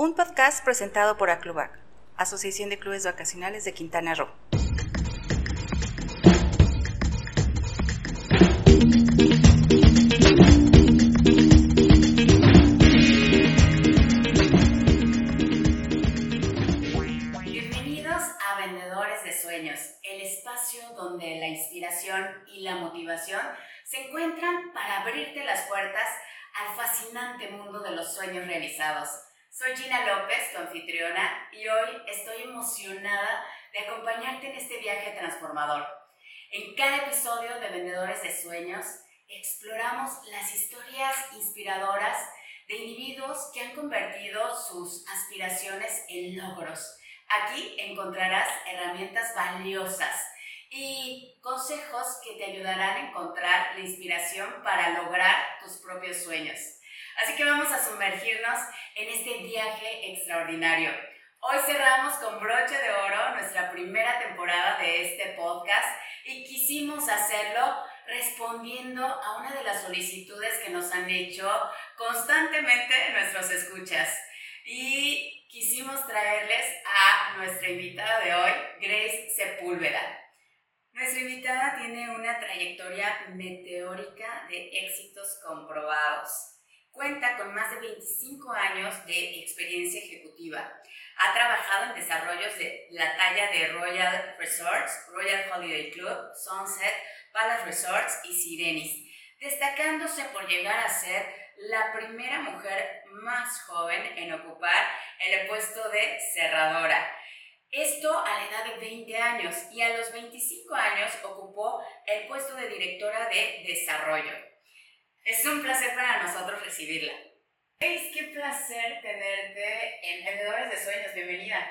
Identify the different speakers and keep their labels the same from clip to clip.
Speaker 1: un podcast presentado por Aclubac, Asociación de Clubes Vacacionales de Quintana Roo.
Speaker 2: Bienvenidos a Vendedores de Sueños, el espacio donde la inspiración y la motivación se encuentran para abrirte las puertas al fascinante mundo de los sueños realizados. Soy Gina López, tu anfitriona, y hoy estoy emocionada de acompañarte en este viaje transformador. En cada episodio de Vendedores de Sueños exploramos las historias inspiradoras de individuos que han convertido sus aspiraciones en logros. Aquí encontrarás herramientas valiosas y consejos que te ayudarán a encontrar la inspiración para lograr tus propios sueños. Así que vamos a sumergirnos en este viaje extraordinario. Hoy cerramos con broche de oro nuestra primera temporada de este podcast y quisimos hacerlo respondiendo a una de las solicitudes que nos han hecho constantemente nuestros escuchas. Y quisimos traerles a nuestra invitada de hoy, Grace Sepúlveda. Nuestra invitada tiene una trayectoria meteórica de éxitos comprobados. Cuenta con más de 25 años de experiencia ejecutiva. Ha trabajado en desarrollos de la talla de Royal Resorts, Royal Holiday Club, Sunset, Palace Resorts y Sirenis, destacándose por llegar a ser la primera mujer más joven en ocupar el puesto de cerradora. Esto a la edad de 20 años y a los 25 años ocupó el puesto de directora de desarrollo. Es un placer para nosotros recibirla. Es qué placer tenerte en Vendedores de Sueños. Bienvenida.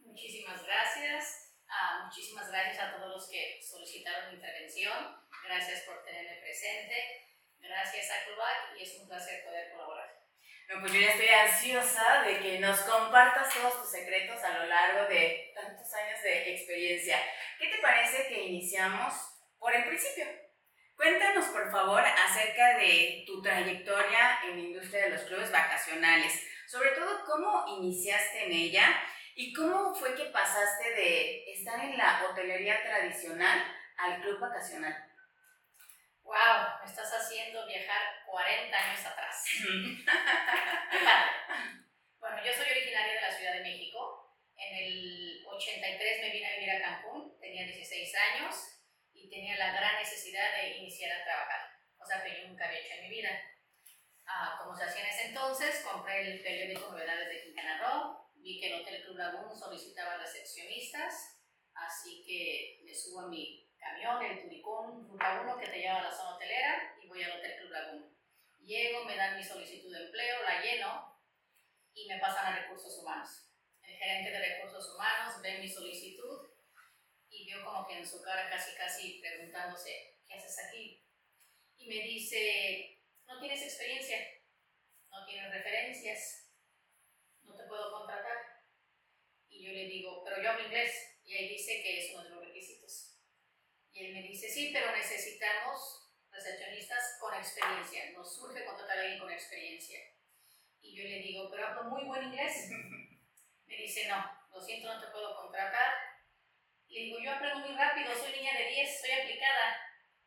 Speaker 3: Muchísimas gracias. Ah, muchísimas gracias a todos los que solicitaron mi intervención. Gracias por tenerme presente. Gracias a Clubac y es un placer poder colaborar.
Speaker 2: Bueno, pues yo ya estoy ansiosa de que nos compartas todos tus secretos a lo largo de tantos años de experiencia. ¿Qué te parece que iniciamos por el principio? Cuéntanos, por favor, acerca de tu trayectoria en la industria de los clubes vacacionales, sobre todo cómo iniciaste en ella y cómo fue que pasaste de estar en la hotelería tradicional al club vacacional.
Speaker 3: ¡Wow! Me estás haciendo viajar 40 años atrás. bueno, yo soy originaria de la Ciudad de México. En el 83 me vine a vivir a Cancún, tenía 16 años y tenía la gran necesidad de iniciar a trabajar, cosa que yo nunca había hecho en mi vida. Ah, como se hacía en ese entonces, compré el periódico Novedades de Quintana Roo, vi que el Hotel Club Lagoon solicitaba recepcionistas, así que me subo a mi camión, el Turicón Ruta 1, que te lleva a la zona hotelera, y voy al Hotel Club Lagoon. Llego, me dan mi solicitud de empleo, la lleno y me pasan a recursos humanos. El gerente de recursos humanos ve mi solicitud y veo como que en su cara casi casi preguntándose, ¿qué haces aquí? Y me dice, no tienes experiencia, no tienes referencias, no te puedo contratar. Y yo le digo, pero yo hablo inglés. Y ahí dice que es uno de los requisitos. Y él me dice, sí, pero necesitamos recepcionistas con experiencia. Nos surge contratar a alguien con experiencia. Y yo le digo, pero hablo muy buen inglés. Me dice, no, lo siento, no te puedo contratar le digo, yo aprendo muy rápido, soy niña de 10, soy aplicada.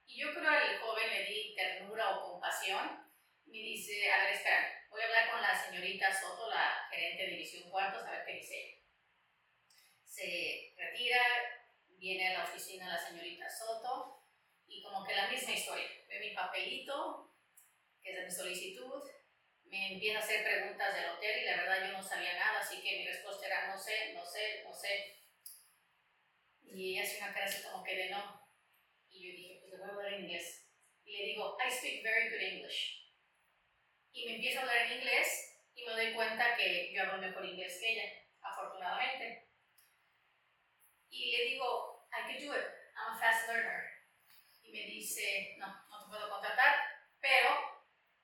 Speaker 3: Y yo creo al joven le di ternura o compasión. Me dice, a ver, espera, voy a hablar con la señorita Soto, la gerente de División Cuartos, a ver qué dice ella. Se retira, viene a la oficina la señorita Soto y como que la misma historia. Ve mi papelito, que es de mi solicitud, me empieza a hacer preguntas del hotel y la verdad yo no sabía nada, así que mi respuesta era no sé, no sé, no sé. Y ella hace una cara así como que de no. Y yo dije, pues le voy a hablar en inglés. Y le digo, I speak very good English. Y me empiezo a hablar en inglés y me doy cuenta que yo hablo mejor inglés que ella, afortunadamente. Y le digo, I can do it, I'm a fast learner. Y me dice, no, no te puedo contratar, pero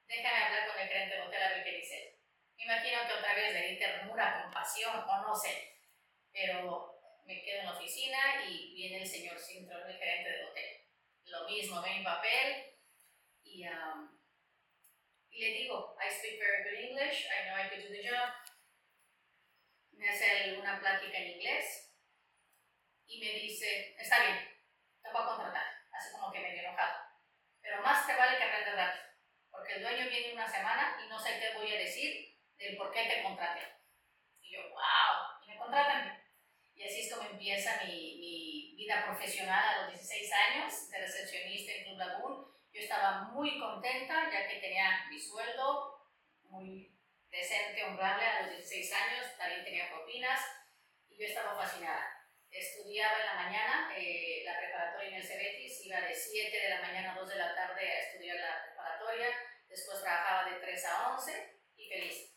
Speaker 3: déjame hablar con el gerente del hotel a ver qué dice. Me imagino que otra vez le di ternura, compasión o no sé, pero me quedo en la oficina y viene el señor Sintrón, el gerente del hotel. Lo mismo, ve mi papel y, um, y le digo, I speak very good English, I know I could do the job. plática en inglés y me dice, está bien, te voy a contratar, así como que medio enojado. Pero más te vale que aprendas rápido, porque el dueño viene una semana y no sé qué voy a decir del por qué te contraté. Y yo, wow, y me contratan. Y así es como empieza mi, mi vida profesional a los 16 años de recepcionista en Club Lagoon. Yo estaba muy contenta ya que tenía mi sueldo muy decente, honrable a los 16 años, también tenía propinas y yo estaba fascinada. Estudiaba en la mañana eh, la preparatoria en el Cebetis, iba de 7 de la mañana a 2 de la tarde a estudiar la preparatoria, después trabajaba de 3 a 11 y feliz.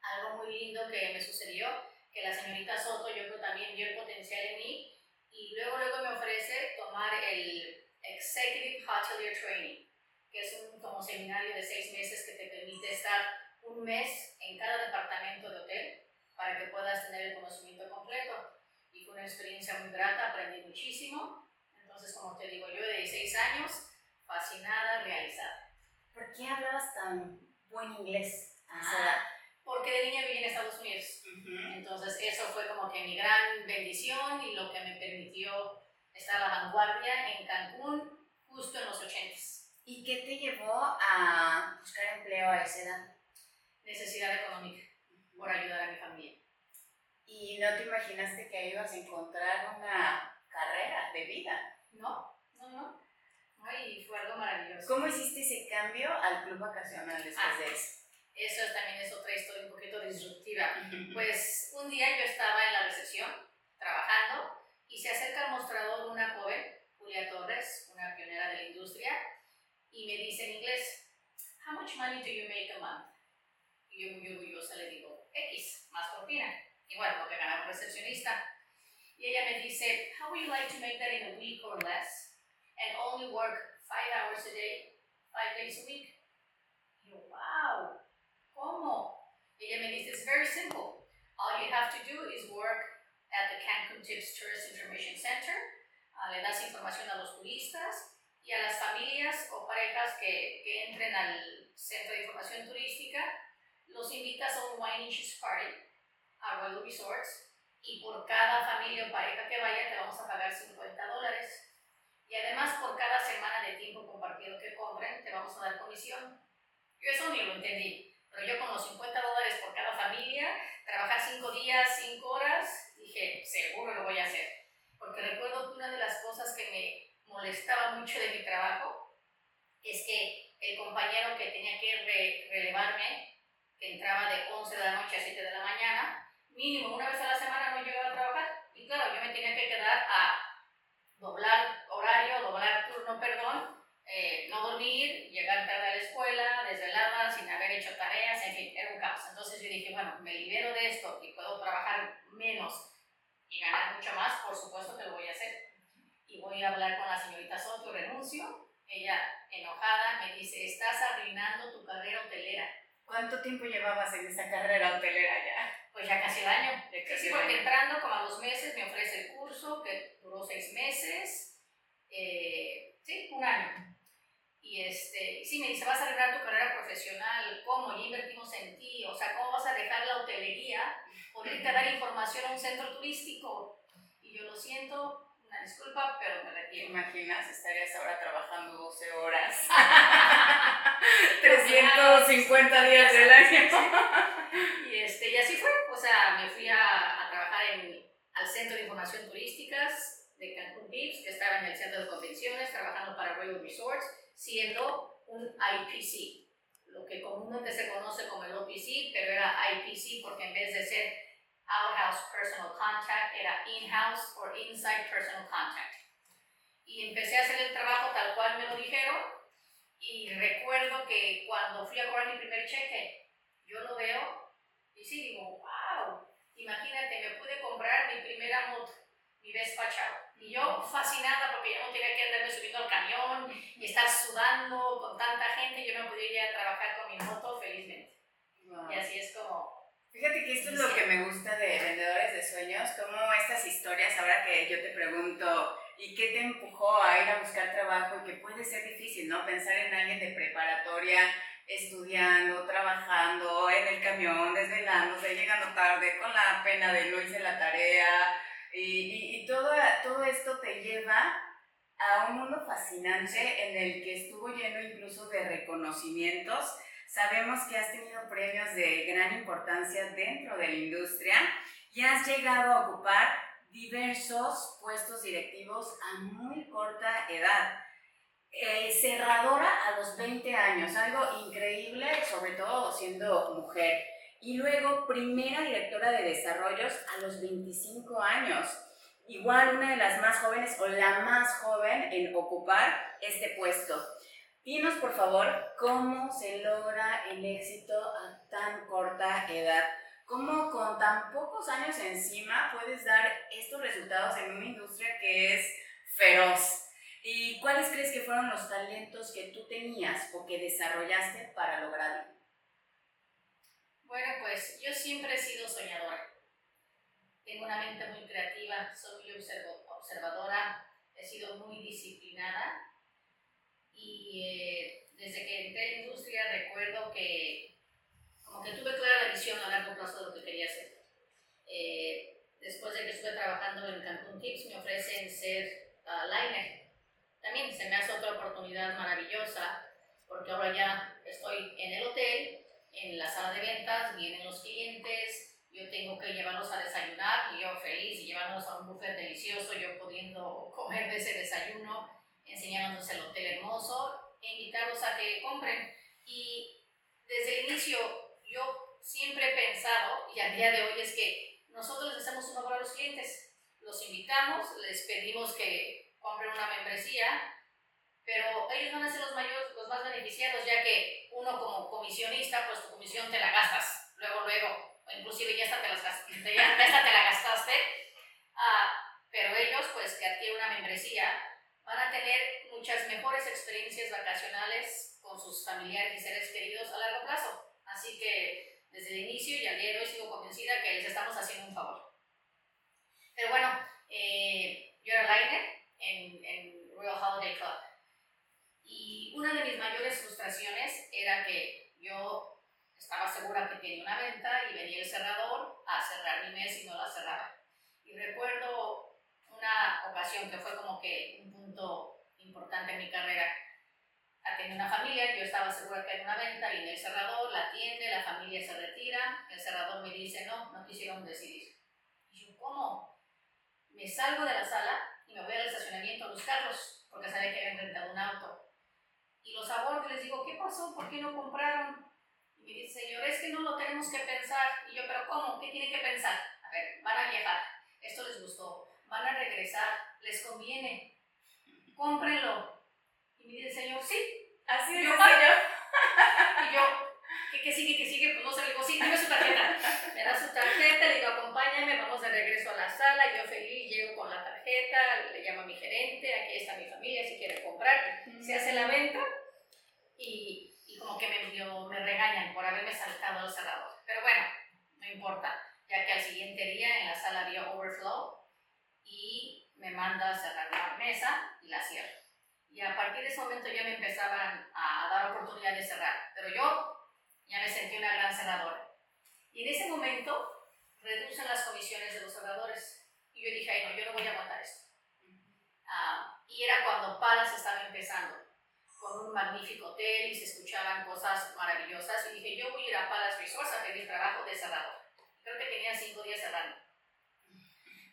Speaker 3: Algo muy lindo que me sucedió, que la señorita Soto yo creo también vio el potencial en mí y luego luego me ofrece tomar el Executive Hotelier Training, que es un como seminario de 6 meses que te permite estar un mes en cada departamento de hotel para que puedas tener el conocimiento completo. Y fue una experiencia muy grata, aprendí muchísimo. Entonces, como te digo, yo de 16 años, fascinada, realizada.
Speaker 2: ¿Por qué hablabas tan buen inglés
Speaker 3: ah, Porque de niña viví en Estados Unidos. Entonces, eso fue como que mi gran bendición y lo que me permitió estar a la vanguardia en Cancún justo en los 80
Speaker 2: ¿Y qué te llevó a buscar empleo a esa edad?
Speaker 3: necesidad económica por ayudar a mi familia.
Speaker 2: ¿Y no te imaginaste que ibas a encontrar una carrera de vida?
Speaker 3: No, no, no. Ay, fue algo maravilloso.
Speaker 2: ¿Cómo hiciste ese cambio al club vacacional después
Speaker 3: ah,
Speaker 2: de eso?
Speaker 3: Eso también es otra historia un poquito disruptiva. pues un día yo estaba en la recepción trabajando y se acerca al mostrador una joven, Julia Torres, una pionera de la industria, y me dice en inglés, How much money do you make a month? Y yo muy orgullosa le digo, X, más propina. Igual, lo que ganaba un recepcionista. Y ella me dice, how would you like to make that in a week or less? And only work five hours a day, five days a week? Y yo, wow, ¿cómo? Ella me dice, it's very simple. All you have to do is work at the Cancun Tips Tourist Information Center. Uh, le das información a los turistas y a las familias o parejas que, que entren al centro de información turística los invitas a un wine and party a Royal Resorts y por cada familia o pareja que vaya te vamos a pagar 50 dólares. Y además por cada semana de tiempo compartido que compren te vamos a dar comisión. Yo eso ni lo entendí, pero yo con los 50 dólares por cada familia, trabajar 5 días, 5 horas, dije, seguro lo voy a hacer. Porque recuerdo que una de las cosas que me molestaba mucho de mi trabajo es que el compañero que tenía que relevarme entraba de 11 de la noche a 7 de la mañana, mínimo una vez a la semana no llegaba a trabajar. Y claro, yo me tenía que quedar a doblar horario, doblar turno, perdón, eh, no dormir, llegar tarde a la escuela, desvelada, sin haber hecho tareas, en fin, era un caos. Entonces yo dije, bueno, me libero de esto y puedo trabajar menos y ganar mucho más, por supuesto que lo voy a hacer. Y voy a hablar con la señorita Soto, renuncio. Ella, enojada, me dice, estás arruinando tu carrera hotelera
Speaker 2: ¿Cuánto tiempo llevabas en esa carrera hotelera ya?
Speaker 3: Pues ya casi el año. sí, porque entrando como a dos meses me ofrece el curso que duró seis meses. Eh, sí, un año. Y este, sí, me dice, vas a arreglar tu carrera profesional, ¿cómo? Ya invertimos en ti, o sea, ¿cómo vas a dejar la hotelería por irte a dar información a un centro turístico? Y yo lo siento, disculpa, pero me retiro.
Speaker 2: ¿Te imaginas? Estarías ahora trabajando 12 horas. 350 días del año.
Speaker 3: y, este, y así fue. O sea, me fui a, a trabajar en, al Centro de Información Turísticas de Cancún Beach, que estaba en el centro de convenciones, trabajando para Royal Resorts, siendo un IPC, lo que comúnmente se conoce como el OPC, pero era IPC porque en vez de ser outhouse personal contact, era in-house o inside personal contact. Y empecé a hacer el trabajo tal cual me lo dijeron y recuerdo que cuando fui a cobrar mi primer cheque, yo lo veo y sí digo, wow, imagínate, me pude comprar mi primera moto, mi Vespa. Y yo fascinada porque yo no tenía que andarme subiendo al camión y estar sudando con tanta gente, yo me podía ir a trabajar con mi moto felizmente. Y así es como
Speaker 2: Fíjate que esto es lo que me gusta de Vendedores de Sueños, como estas historias, ahora que yo te pregunto, ¿y qué te empujó a ir a buscar trabajo? Y que puede ser difícil, ¿no? Pensar en alguien de preparatoria estudiando, trabajando, en el camión, desvelándose, llegando tarde, con la pena de no hice la tarea, y, y, todo, todo esto te lleva a un mundo fascinante en el que estuvo lleno incluso de reconocimientos. Sabemos que has tenido premios de gran importancia dentro de la industria y has llegado a ocupar diversos puestos directivos a muy corta edad. Eh, cerradora a los 20 años, algo increíble, sobre todo siendo mujer. Y luego primera directora de desarrollos a los 25 años. Igual una de las más jóvenes o la más joven en ocupar este puesto. Dinos por favor cómo se logra el éxito a tan corta edad. ¿Cómo con tan pocos años encima puedes dar estos resultados en una industria que es feroz? ¿Y cuáles crees que fueron los talentos que tú tenías o que desarrollaste para lograrlo?
Speaker 3: Bueno, pues yo siempre he sido soñadora. Tengo una mente muy creativa, soy muy observadora, he sido muy disciplinada y eh, desde que entré en industria recuerdo que como que tuve clara la visión a largo plazo de lo que quería hacer. Eh, después de que estuve trabajando en Cancún Tips me ofrecen ser uh, liner. También se me hace otra oportunidad maravillosa porque ahora ya estoy en el hotel, en la sala de ventas, vienen los clientes, yo tengo que llevarlos a desayunar y yo feliz y llevarlos a un buffet delicioso, yo pudiendo comer de ese desayuno, enseñándonos el hotel hermoso, e invitarlos a que compren. Y desde el inicio yo siempre he pensado, y al día de hoy, es que nosotros les hacemos un favor a los clientes, los invitamos, les pedimos que compren una membresía, pero ellos van a ser los, mayores, los más beneficiados, ya que uno como comisionista, pues tu comisión te la gastas, luego, luego, inclusive ya hasta te, las, ya, te la gastaste, ah, pero ellos pues que adquieren una membresía van a tener muchas mejores experiencias vacacionales con sus familiares y seres queridos a largo plazo. Así que desde el inicio y al día de hoy sigo convencida que les estamos haciendo un favor. Pero bueno, eh, yo era Liner en, en Royal Holiday Club y una de mis mayores frustraciones era que yo estaba segura que tenía una venta y venía el cerrador a cerrar mi mes y no la cerraba. Y recuerdo una ocasión que fue como que un punto importante en mi carrera. Atendí una familia, yo estaba segura que era una venta, viene el cerrador, la atiende, la familia se retira, el cerrador me dice no, no quisieron decidir. Y yo, ¿cómo? Me salgo de la sala y me voy al estacionamiento a buscarlos, porque sabía que habían rentado un auto. Y los abordo y les digo, ¿qué pasó? ¿Por qué no compraron? Y me dice, señor, es que no lo tenemos que pensar. Y yo, pero ¿cómo? ¿Qué tienen que pensar? A ver, van a viajar, esto les gustó, van a regresar, les conviene, cómprenlo. Y me dice, señor, sí.
Speaker 2: Así es,
Speaker 3: yo, señor. Y yo, ¿qué, ¿qué, sigue? ¿Qué sigue? Pues no se le digo, sí, dime su tarjeta. Me da su tarjeta, le digo, acompáñame, vamos de regreso a la sala. Yo feliz llego con la tarjeta, le llamo a mi gerente, aquí está mi familia, si quiere comprar. Se hace la venta y como que me, me regañan por haberme saltado el cerrador. Pero bueno, no importa, ya que al siguiente día en la sala había overflow y me manda a cerrar la mesa y la cierro. Y a partir de ese momento ya me empezaban a dar oportunidad de cerrar, pero yo ya me sentí una gran cerradora. Y en ese momento reducen las comisiones de los cerradores. Y yo dije, ay no, yo no voy a aguantar esto. Ah, y era cuando Palas estaba empezando con un magnífico hotel y se escuchaban cosas maravillosas. Y dije, yo voy a ir a Palace Resorts a pedir trabajo de cerrador. Creo que tenía cinco días cerrando.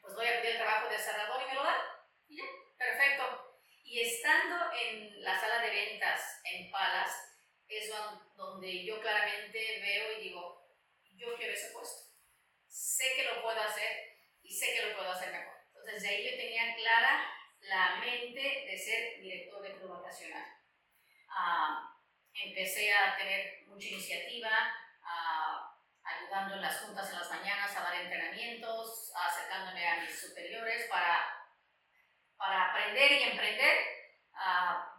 Speaker 3: Pues voy a pedir el trabajo de cerrador y me lo dan. Y ya, perfecto. Y estando en la sala de ventas en Palace, es donde yo claramente veo y digo, yo quiero ese puesto. Sé que lo puedo hacer y sé que lo puedo hacer mejor. Entonces, de ahí yo tenía clara la mente de ser director de club vacacional empecé a tener mucha iniciativa, ayudando en las juntas en las mañanas a dar entrenamientos, acercándome a mis superiores para, para aprender y emprender.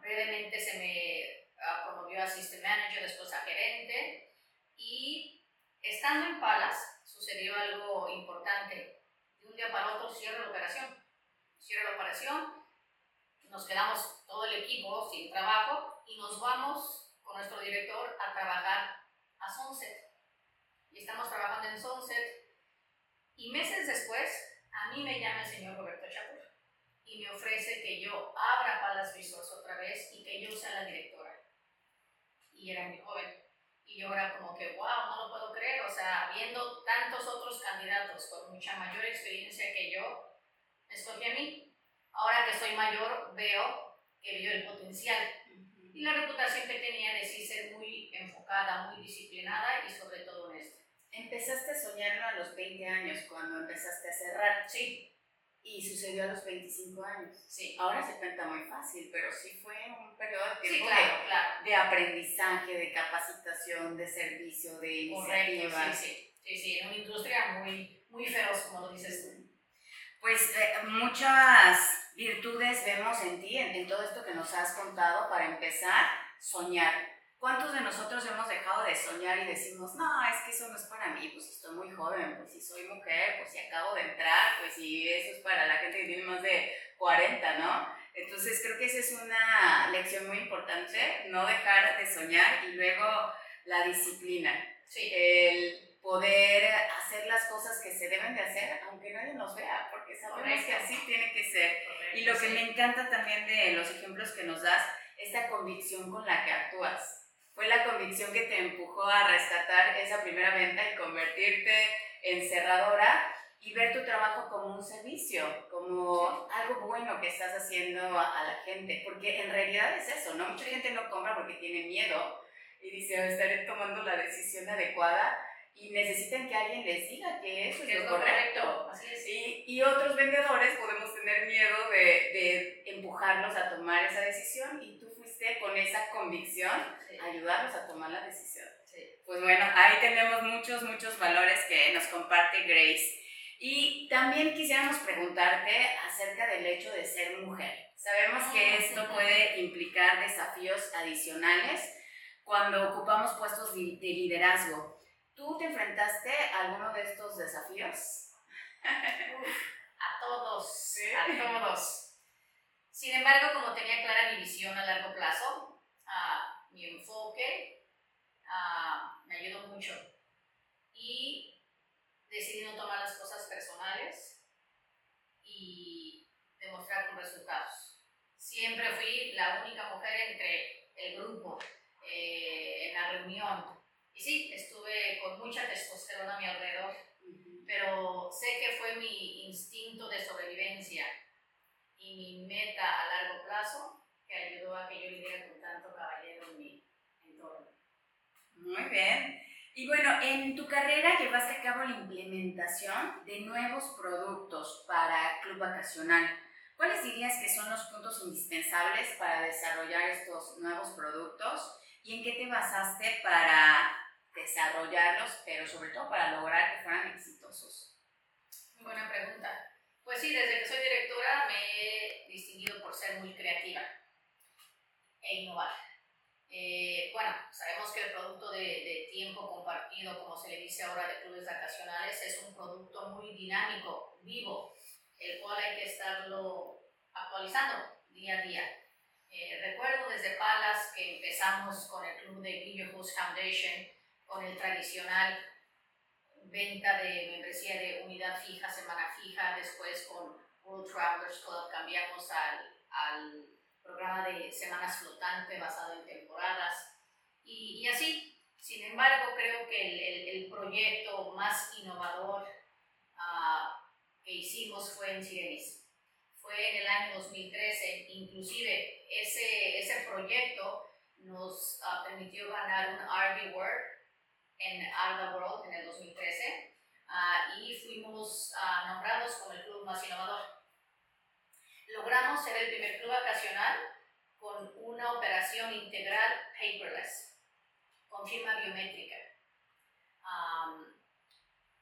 Speaker 3: brevemente se me promovió a System Manager, después a gerente y estando en Palas sucedió algo importante. De un día para otro cierro la operación. Cierro la operación, nos quedamos todo el equipo sin trabajo y nos vamos con nuestro director a trabajar a Sunset. Y estamos trabajando en Sunset. Y meses después, a mí me llama el señor Roberto Chapur y me ofrece que yo abra Palace Resource otra vez y que yo sea la directora. Y era muy joven. Y yo era como que, wow, no lo puedo creer. O sea, viendo tantos otros candidatos con mucha mayor experiencia que yo, me escogí a mí. Ahora que soy mayor, veo que vio el potencial y la reputación que tenía de sí ser muy enfocada, muy disciplinada y sobre todo.
Speaker 2: Empezaste a soñarlo a los 20 años, cuando empezaste a cerrar.
Speaker 3: Sí.
Speaker 2: Y sucedió a los 25 años.
Speaker 3: Sí.
Speaker 2: Ahora se cuenta muy fácil, pero sí fue un periodo de
Speaker 3: Sí,
Speaker 2: tiempo
Speaker 3: claro,
Speaker 2: de,
Speaker 3: claro.
Speaker 2: de aprendizaje, de capacitación, de servicio, de
Speaker 3: Correcto,
Speaker 2: iniciativa.
Speaker 3: sí, sí. Sí, sí, en una industria muy, muy feroz, como lo dices tú.
Speaker 2: Pues eh, muchas virtudes vemos en ti, en, en todo esto que nos has contado. Para empezar, soñar. ¿Cuántos de nosotros hemos dejado de soñar y decimos, no, es que eso no es para mí, pues estoy muy joven, pues si soy mujer, pues si acabo de entrar, pues si eso es para la gente que tiene más de 40, ¿no? Entonces creo que esa es una lección muy importante, no dejar de soñar y luego la disciplina,
Speaker 3: Sí,
Speaker 2: el poder hacer las cosas que se deben de hacer, aunque nadie nos vea, porque sabemos que
Speaker 3: Correcto.
Speaker 2: así tiene que ser.
Speaker 3: correcto,
Speaker 2: Y lo que
Speaker 3: sí.
Speaker 2: me encanta también de los ejemplos que nos das, esta convicción con la que actúas. Fue la convicción que te empujó a rescatar esa primera venta y convertirte en cerradora y ver tu trabajo como un servicio, como algo bueno que estás haciendo a, a la gente. Porque en realidad es eso, ¿no? Mucha gente no compra porque tiene miedo y dice, "Oh, estaré tomando la decisión adecuada y necesitan que alguien les diga que eso
Speaker 3: Que
Speaker 2: es lo
Speaker 3: lo
Speaker 2: correcto.
Speaker 3: correcto, así es.
Speaker 2: Y, y otros vendedores podemos tener miedo de, de empujarlos a tomar esa decisión y tú fuiste con esa convicción
Speaker 3: Sí,
Speaker 2: a ayudarlos a tomar la decisión.
Speaker 3: sí.
Speaker 2: Pues bueno, ahí tenemos muchos, muchos valores que nos comparte Grace. Y también quisiéramos preguntarte acerca del hecho de ser mujer. Sabemos que
Speaker 3: Ah,
Speaker 2: esto puede implicar desafíos adicionales cuando ocupamos puestos de de liderazgo. ¿Tú te enfrentaste a alguno de estos desafíos?
Speaker 3: A todos,
Speaker 2: Sí.
Speaker 3: a todos. Sin embargo, como tenía clara mi visión a largo plazo, ah, mi enfoque ah, me ayudó mucho. Y decidí no tomar las cosas personales y demostrar con resultados. Siempre fui la única mujer entre el grupo eh, en la reunión. Y sí, estuve con mucha testosterona a mi alrededor pero sé que fue mi instinto de sobrevivencia y mi meta a largo plazo que ayudó a que yo viviera con tanto caballero en mi entorno.
Speaker 2: Muy bien. Y bueno, en tu carrera llevaste a cabo la implementación de nuevos productos para Club Vacacional. ¿Cuáles dirías que son los puntos indispensables para desarrollar estos nuevos productos y en qué te basaste para desarrollarlos, pero sobre todo para lograr que fueran exitosos?
Speaker 3: Muy buena pregunta. Pues sí, desde que soy directora me he distinguido por ser muy creativa e innovar. Eh, bueno, sabemos que el producto de, de tiempo compartido, como se le dice ahora de clubes vacacionales, es un producto muy dinámico, vivo, el cual hay que estarlo actualizando día a día. Eh, recuerdo desde Palas que empezamos con el club de Your Host Foundation, con el tradicional venta de membresía de unidad fija, semana fija, después con World Travelers Club cambiamos al, al programa de semanas flotante basado en temporadas y, y así. Sin embargo, creo que el, el, el proyecto más innovador ah, que hicimos fue en Sirenis. Fue en el año 2013, inclusive ese, ese proyecto nos ah, permitió ganar un RD Award en Alba World en el 2013 ah, y fuimos ah, nombrados como el club más innovador. Logramos ser el primer club vacacional con una operación integral paperless, con firma biométrica. Am,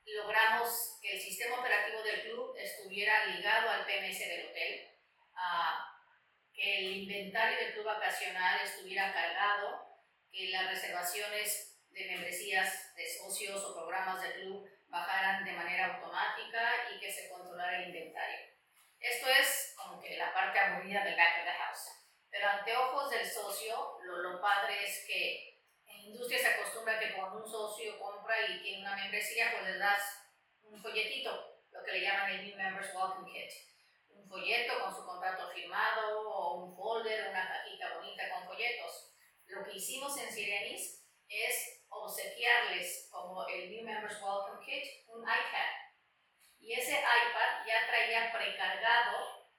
Speaker 3: logramos que el sistema operativo del club estuviera ligado al PMS del hotel, ah, que el inventario del club vacacional estuviera cargado, que las reservaciones de membresías de socios o programas del club bajaran de manera automática y que se controlara el inventario. Esto es como que la parte aburrida del back of the house. Pero anteojos del socio, lo, lo padre es que en industria se acostumbra que cuando un socio compra y tiene una membresía, pues le das un folletito, lo que le llaman el New Members Welcome Kit. Un folleto con su contrato firmado o un folder, una cajita bonita con folletos. Lo que hicimos en Sirenis es obsequiarles como el New Members Welcome Kit un iPad. Y ese iPad ya traía precargado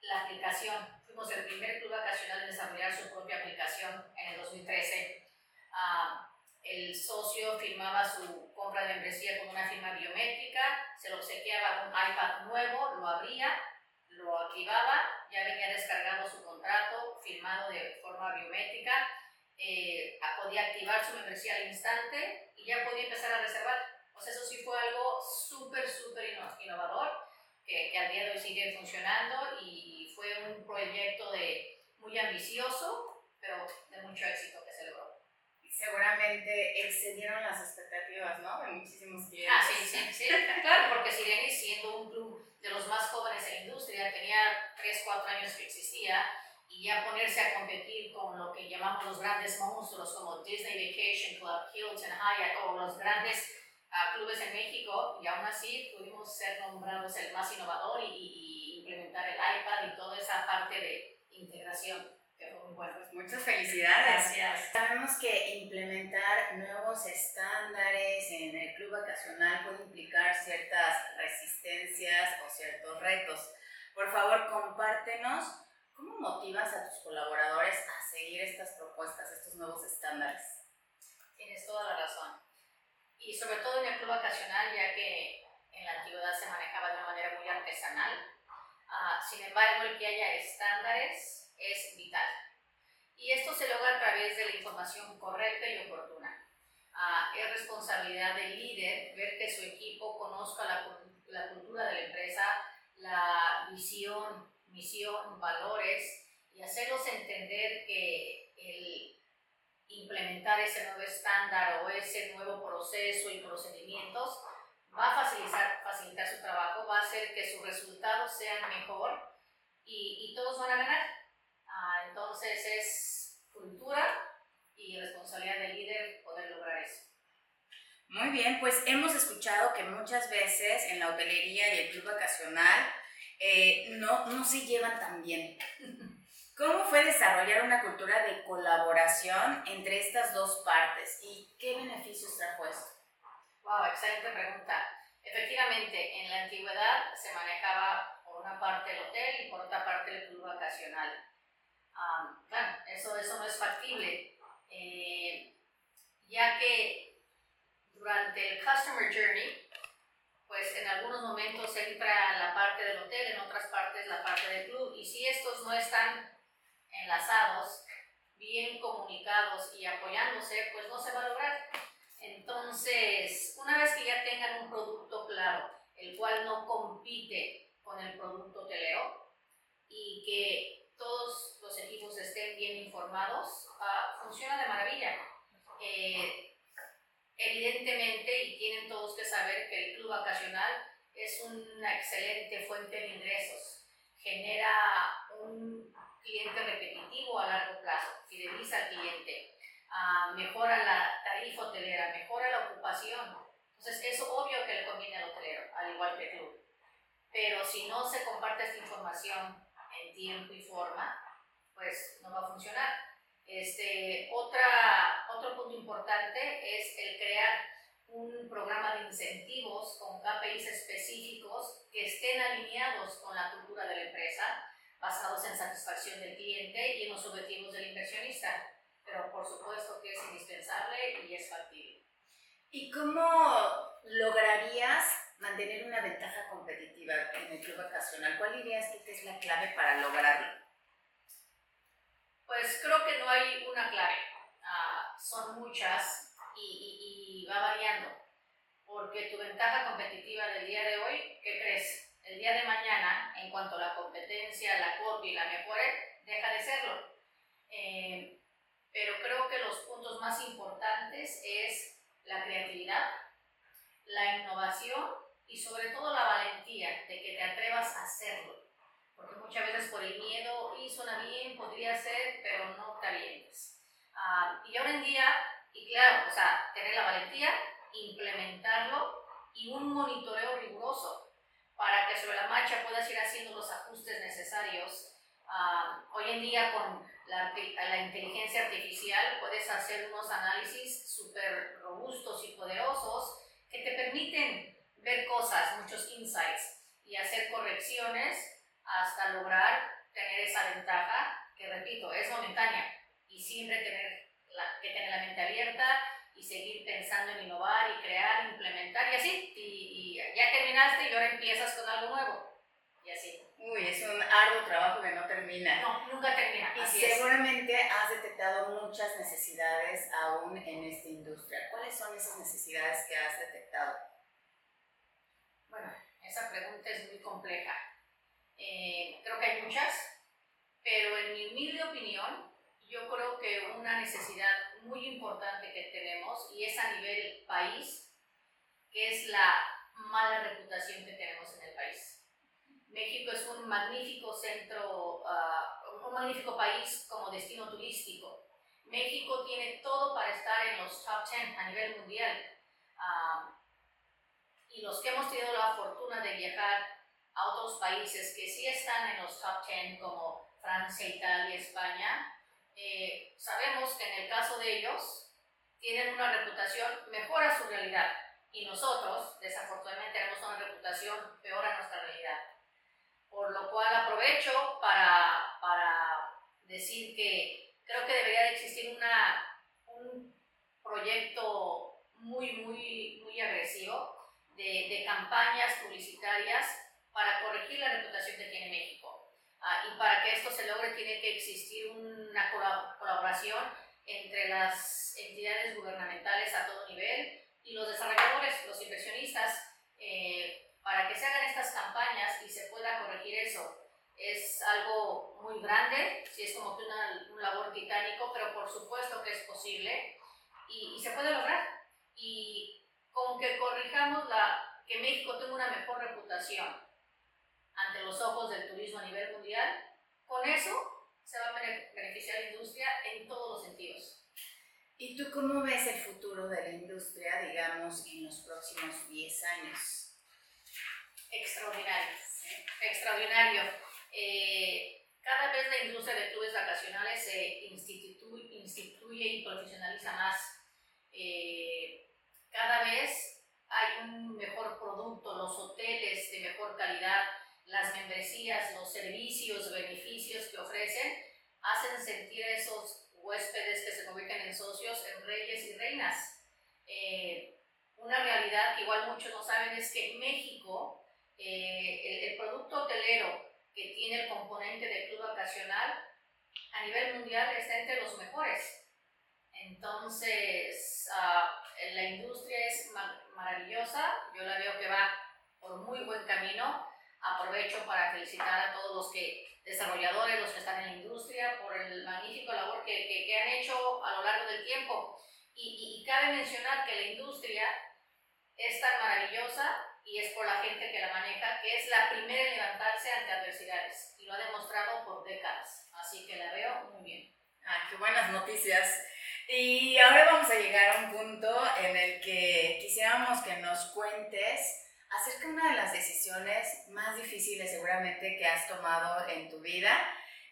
Speaker 3: la aplicación. Fuimos el primer club vacacional en desarrollar su propia aplicación en el 2013. Ah, el socio firmaba su compra de membresía con una firma biométrica, se le obsequiaba un iPad nuevo, lo abría, lo activaba, ya venía descargado su contrato, firmado de forma biométrica, eh, podía activar su membresía al instante y ya podía empezar a reservar. O sea, eso sí fue algo súper, súper innovador, que, que al día de hoy sigue funcionando y fue un proyecto de, muy ambicioso, pero de mucho éxito que se logró
Speaker 2: seguramente excedieron las expectativas, ¿no? De muchísimos clientes.
Speaker 3: Ah, sí, sí, sí. claro, porque Sireni, siendo un club de los más jóvenes en la industria, tenía 3, 4 años que existía, y ya ponerse a competir con lo que llamamos los grandes monstruos como Disney Vacation Club, Hilton, Hyatt o los grandes uh, clubes en México, y aún así pudimos ser nombrados el más innovador y, y implementar el iPad y toda esa parte de integración
Speaker 2: bueno, pues muchas felicidades.
Speaker 3: Gracias.
Speaker 2: Sabemos que implementar nuevos estándares en el club vacacional puede implicar ciertas resistencias o ciertos retos. Por favor, compártenos cómo motivas a tus colaboradores a seguir estas propuestas, estos nuevos estándares.
Speaker 3: Tienes toda la razón. Y sobre todo en el club vacacional, ya que en la antigüedad se manejaba de una manera muy artesanal. Uh, sin embargo, el que haya estándares es vital y esto se logra a través de la información correcta y oportuna. Ah, es responsabilidad del líder ver que su equipo conozca la, la cultura de la empresa, la visión, misión, valores y hacerlos entender que el implementar ese nuevo estándar o ese nuevo proceso y procedimientos va a facilitar, facilitar su trabajo, va a hacer que sus resultados sean mejor y, y todos van a ganar. Ah, entonces es cultura y responsabilidad del líder poder lograr eso.
Speaker 2: Muy bien, pues hemos escuchado que muchas veces en la hotelería y el club vacacional eh, no, no se llevan tan bien. ¿Cómo fue desarrollar una cultura de colaboración entre estas dos partes y qué beneficios trajo esto?
Speaker 3: Wow, excelente pregunta. Efectivamente, en la antigüedad se manejaba por una parte el hotel y por otra parte el club vacacional claro, eso, eso no es factible, eh, ya que durante el Customer Journey, pues en algunos momentos entra la parte del hotel, en otras partes la parte del club, y si estos no están enlazados, bien comunicados y apoyándose, pues no se va a lograr. Entonces, una vez que ya tengan un producto claro, el cual no compite con el producto hotelero, y que todos los equipos estén bien informados, uh, funciona de maravilla. Eh, evidentemente, y tienen todos que saber que el club vacacional es una excelente fuente de ingresos. Genera un cliente repetitivo a largo plazo, fideliza al cliente, uh, mejora la tarifa hotelera, mejora la ocupación. Entonces, es obvio que le conviene al hotelero, al igual que el club. Pero si no se comparte esta información en tiempo y forma, pues no va a funcionar. Este, otra, otro punto importante es el un programa de incentivos con KPIs específicos que estén alineados con la cultura de la empresa, basados en satisfacción del cliente y en los objetivos del inversionista. Pero por supuesto que es indispensable y es factible.
Speaker 2: ¿Y cómo lograrías mantener una ventaja competitiva en el club vacacional? ¿Cuál dirías que es la clave para lograrlo?
Speaker 3: Pues creo que no hay una clave. Ah, son muchas va variando. Porque tu ventaja competitiva del día de hoy, ¿qué crees? El día de mañana, en cuanto a la competencia, la copia y la mejore, deja de serlo. Eh, pero creo que los puntos más importantes es la creatividad, la innovación y sobre todo la valentía de que te atrevas a hacerlo. porque muchas veces por el miedo, y suena bien, podría ser, pero no te avientes. Ah, y ahora en día, y claro, o sea, tener la valentía, implementarlo y un monitoreo riguroso para que sobre la marcha puedas ir haciendo los ajustes necesarios. Ah, hoy en día con la, la, inteligencia artificial puedes hacer unos análisis súper robustos y poderosos que te permiten ver cosas, muchos insights y hacer correcciones hasta lograr tener esa ventaja que, repito, es momentánea y siempre tener la, que tener la mente abierta y seguir pensando en innovar y crear, implementar y así. Y, y ya terminaste y ahora empiezas con algo nuevo. Y así.
Speaker 2: Uy, es un arduo trabajo que no termina.
Speaker 3: No, nunca termina.
Speaker 2: Y seguramente has detectado muchas necesidades aún en esta industria. ¿Cuáles son esas necesidades que has detectado?
Speaker 3: Bueno, esa pregunta es muy compleja. Eh, creo que hay muchas, pero en mi humilde opinión, yo creo que una necesidad muy importante que tenemos, y es a nivel país, que es la mala reputación que tenemos en el país México es un magnífico centro, uh, un magnífico país como destino turístico. México tiene todo para estar en los top 10 a nivel mundial. Uh, y los que hemos tenido la fortuna de viajar a otros países que sí están en los top 10 como Francia, Italia, España, eh, sabemos que en el caso de ellos tienen una reputación mejor a su realidad y nosotros desafortunadamente tenemos una reputación peor a nuestra realidad por lo cual aprovecho para, para decir que creo que debería de existir una, un proyecto muy, muy, muy agresivo de, de campañas publicitarias para corregir la reputación que tiene México. Ah, y para que esto se logre tiene que existir una colaboración entre las entidades gubernamentales a todo nivel y los desarrolladores, los inversionistas, eh, para que se hagan estas campañas y se pueda corregir eso. Es algo muy grande, sí es como que una, un labor titánico, pero por supuesto que es posible y, y, se puede lograr. Y con que corrijamos la, que México tenga una mejor reputación ante los ojos del turismo a nivel mundial, con eso a beneficiar la industria en todos los sentidos.
Speaker 2: ¿Y tú cómo ves el futuro de la industria, digamos, en los próximos 10 años?
Speaker 3: extraordinario. Extraordinario. Eh, cada vez la industria de clubes vacacionales se instituye, y profesionaliza más. Eh, cada vez hay un mejor producto, los hoteles de mejor calidad, las membresías, los servicios, beneficios que ofrecen, hacen sentir a esos huéspedes que se convierten en socios en reyes y reinas. Eh, una realidad que igual muchos no saben es que México eh, el, producto hotelero que tiene el componente de club vacacional a nivel mundial está entre los mejores. Entonces, ah, la industria es maravillosa, yo la veo que va por muy buen camino. Aprovecho para felicitar a todos los que, desarrolladores, los que están en la industria, por el magnífico labor que, que, han hecho a lo largo del tiempo. Y, y, cabe mencionar que la industria es tan maravillosa y es por la gente que la maneja, que es la primera en levantarse ante adversidades y lo ha demostrado por décadas. Así que la veo muy bien.
Speaker 2: Ah, qué buenas noticias. Y ahora vamos a llegar a un punto en el que quisiéramos que nos cuentes acerca de una de las decisiones más difíciles seguramente que has tomado en tu vida.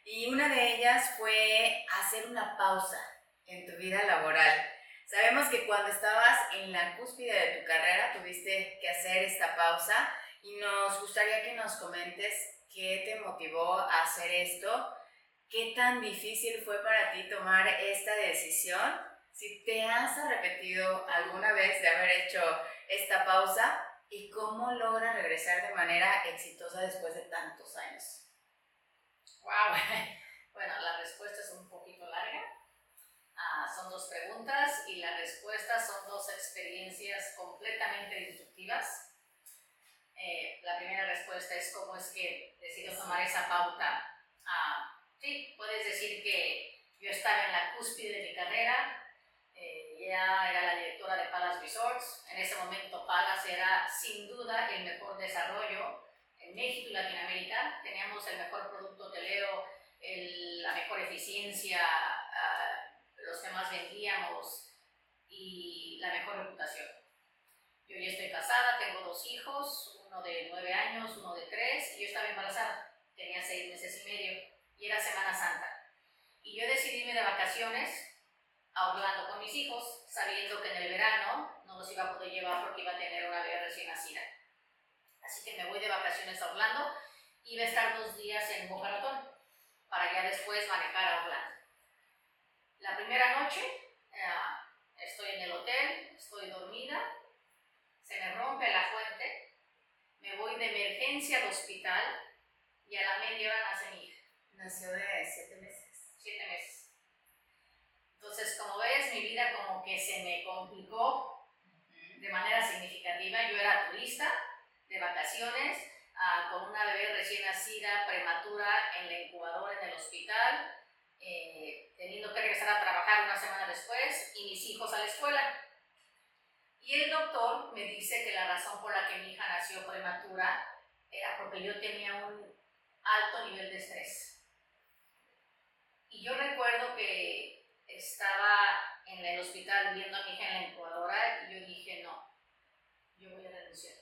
Speaker 2: Y una de ellas fue hacer una pausa en tu vida laboral. Sabemos que cuando estabas en la cúspide de tu carrera tuviste que hacer esta pausa y nos gustaría que nos comentes qué te motivó a hacer esto, qué tan difícil fue para ti tomar esta decisión, si te has arrepentido alguna vez de haber hecho esta pausa y cómo logras regresar de manera exitosa después de tantos años.
Speaker 3: Wow, bueno, la respuesta es un poquito larga Ah, son dos preguntas y la respuesta son dos experiencias completamente instructivas. Eh, la primera respuesta es cómo es que decido tomar esa pauta. Ah, sí, puedes decir que yo estaba en la cúspide de mi carrera, ya era la directora de Palace Resorts, en ese momento Palace era sin duda el mejor desarrollo en México y Latinoamérica. Teníamos el mejor producto hotelero, el, la mejor eficiencia, uh, los que más vendíamos y la mejor reputación. Yo ya estoy casada, tengo dos hijos, uno de nueve años, uno de tres, y yo estaba embarazada, tenía seis meses y medio, y era Semana Santa. Y yo decidí irme de vacaciones a Orlando con mis hijos, sabiendo que en el verano no los iba a poder llevar porque iba a tener una bebé recién nacida. Así que me voy de vacaciones a Orlando y iba a estar dos días en Boca Ratón para ya después manejar a Orlando. La primera noche eh, estoy en el hotel, estoy dormida, se me rompe la fuente, me voy de emergencia al hospital y a la media hora nace mi hija.
Speaker 2: Nació de siete meses.
Speaker 3: Siete meses. Entonces, como ves, mi vida como que se me complicó de manera significativa. Yo era turista de vacaciones, uh, con una bebé recién nacida, prematura, en la incubadora en el hospital, eh, teniendo que regresar a trabajar una semana después y mis hijos a la escuela. Y el doctor me dice que la razón por la que mi hija nació prematura era porque yo tenía un alto nivel de estrés. Y yo recuerdo que estaba en el hospital viendo a mi hija en la incubadora y yo dije, no, yo voy a renunciar.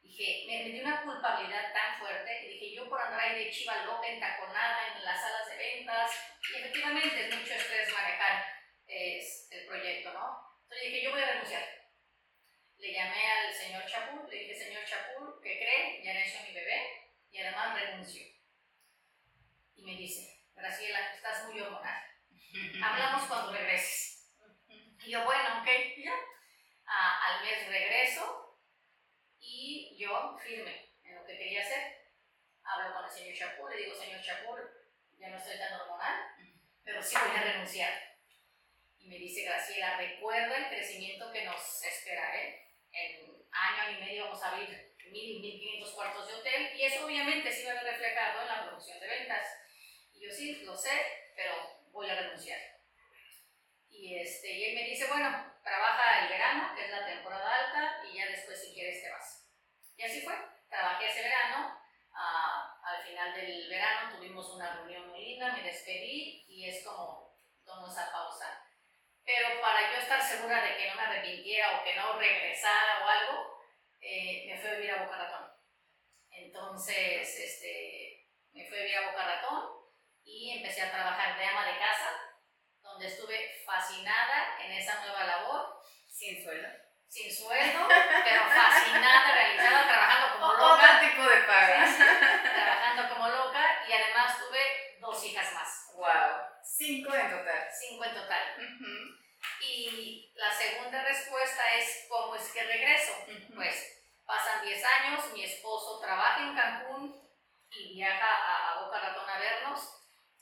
Speaker 3: Dije, me, me dio una culpabilidad tan fuerte que dije, yo por andar ahí de chiva loca, entaconada en las salas de ventas, y efectivamente es mucho estrés manejar es, el proyecto, ¿no? Entonces dije, yo voy a renunciar. Le llamé al señor Chapul, le dije, señor Chapul, ¿qué cree? Ya nació mi bebé y además renuncio. Y me dice, Graciela, estás muy hormonal Hablamos cuando regreses. Y yo, bueno, ok, ya. Ah, al mes regreso y yo firme en lo que quería hacer. Hablo con el señor Chapur, le digo, señor Chapur, ya no estoy tan hormonal, pero sí voy a renunciar. Y me dice Graciela, recuerda el crecimiento que nos espera, ¿eh? En año y medio vamos a abrir mil, mil quinientos cuartos de hotel y eso obviamente sí va a ver reflejado en la producción de ventas. Y yo sí, lo sé, pero voy a renunciar. Y, este, y él me dice, bueno, trabaja el verano, que es la temporada alta, y ya después si quieres te vas. Y así fue, trabajé ese verano, uh, al final del verano tuvimos una reunión muy linda, me despedí y es como tomo esa pausa. Pero para yo estar segura de que no me arrepintiera o que no regresara o algo, eh, me fui a vivir a Boca Ratón. Entonces, este, me fui a vivir a Boca Ratón y empecé a trabajar de ama de casa, donde estuve fascinada en esa nueva labor.
Speaker 2: Sin sueldo.
Speaker 3: Sin sueldo, pero fascinada, realizada, trabajando como loca.
Speaker 2: Otro tipo de paga.
Speaker 3: trabajando como loca y además tuve dos hijas más.
Speaker 2: ¡Wow! Cinco en total.
Speaker 3: Cinco en total. Y la segunda respuesta es, ¿cómo es que regreso? Pues pasan 10 años, mi esposo trabaja en Cancún y viaja a, a Boca Ratón a vernos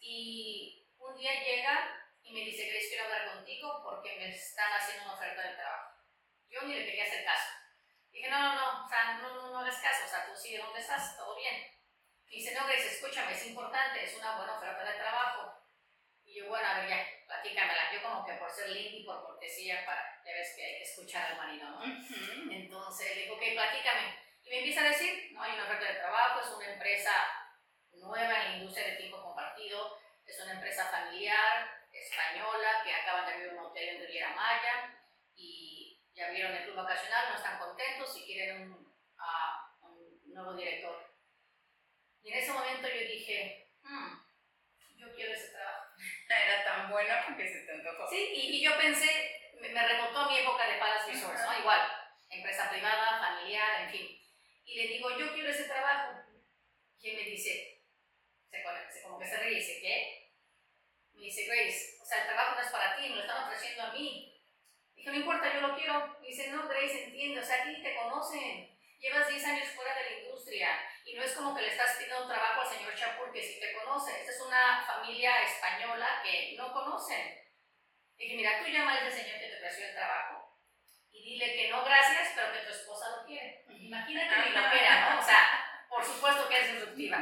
Speaker 3: y un día llega y me dice, Grace, quiero hablar contigo porque me están haciendo una oferta de trabajo. Yo ni le quería hacer caso. Dije, no, no, no, o sea, no, no, no hagas caso, o sea, tú sigue donde estás, todo bien. Y dice, no, Grace, escúchame, es importante, es una buena oferta de trabajo. Y yo, bueno, a ver, ya, platícamela. Yo como que por ser linda y por cortesía, para, ya ves que hay que escuchar al marido, ¿no? Entonces le digo, ok, platícame. Y me empieza a decir, no, hay una oferta de trabajo, es una empresa nueva en la industria de tiempo compartido. Es una empresa familiar española que acaban de abrir un hotel en Riviera Maya y ya vieron el club vacacional, no están contentos y quieren un, uh, un nuevo director. Y en ese momento yo dije, hmm, yo quiero ese trabajo.
Speaker 2: Era tan bueno que se te antojó.
Speaker 3: Sí, y, y yo pensé, me, me, remontó a mi época de Palace Resorts, ¿no? Igual, empresa privada, familiar, en fin. Y le digo, yo quiero ese trabajo. Y él me dice, se, como que se ríe dice, ¿qué? Me dice, Grace, o sea, el trabajo no es para ti, me lo están ofreciendo a mí. Dije, no importa, yo lo quiero. Me dice, no, Grace, entiende, o sea, a ti te conocen. Llevas 10 años fuera de la industria y no es como que le estás pidiendo un trabajo al señor Chapur que sí te conoce. Esta es una familia española que no conocen. Dije, mira, tú llama a ese señor que te ofreció el trabajo y dile que no, gracias, pero que tu esposa lo quiere. Imagínate mi loquera, ¿no? O sea, por supuesto que es disruptiva.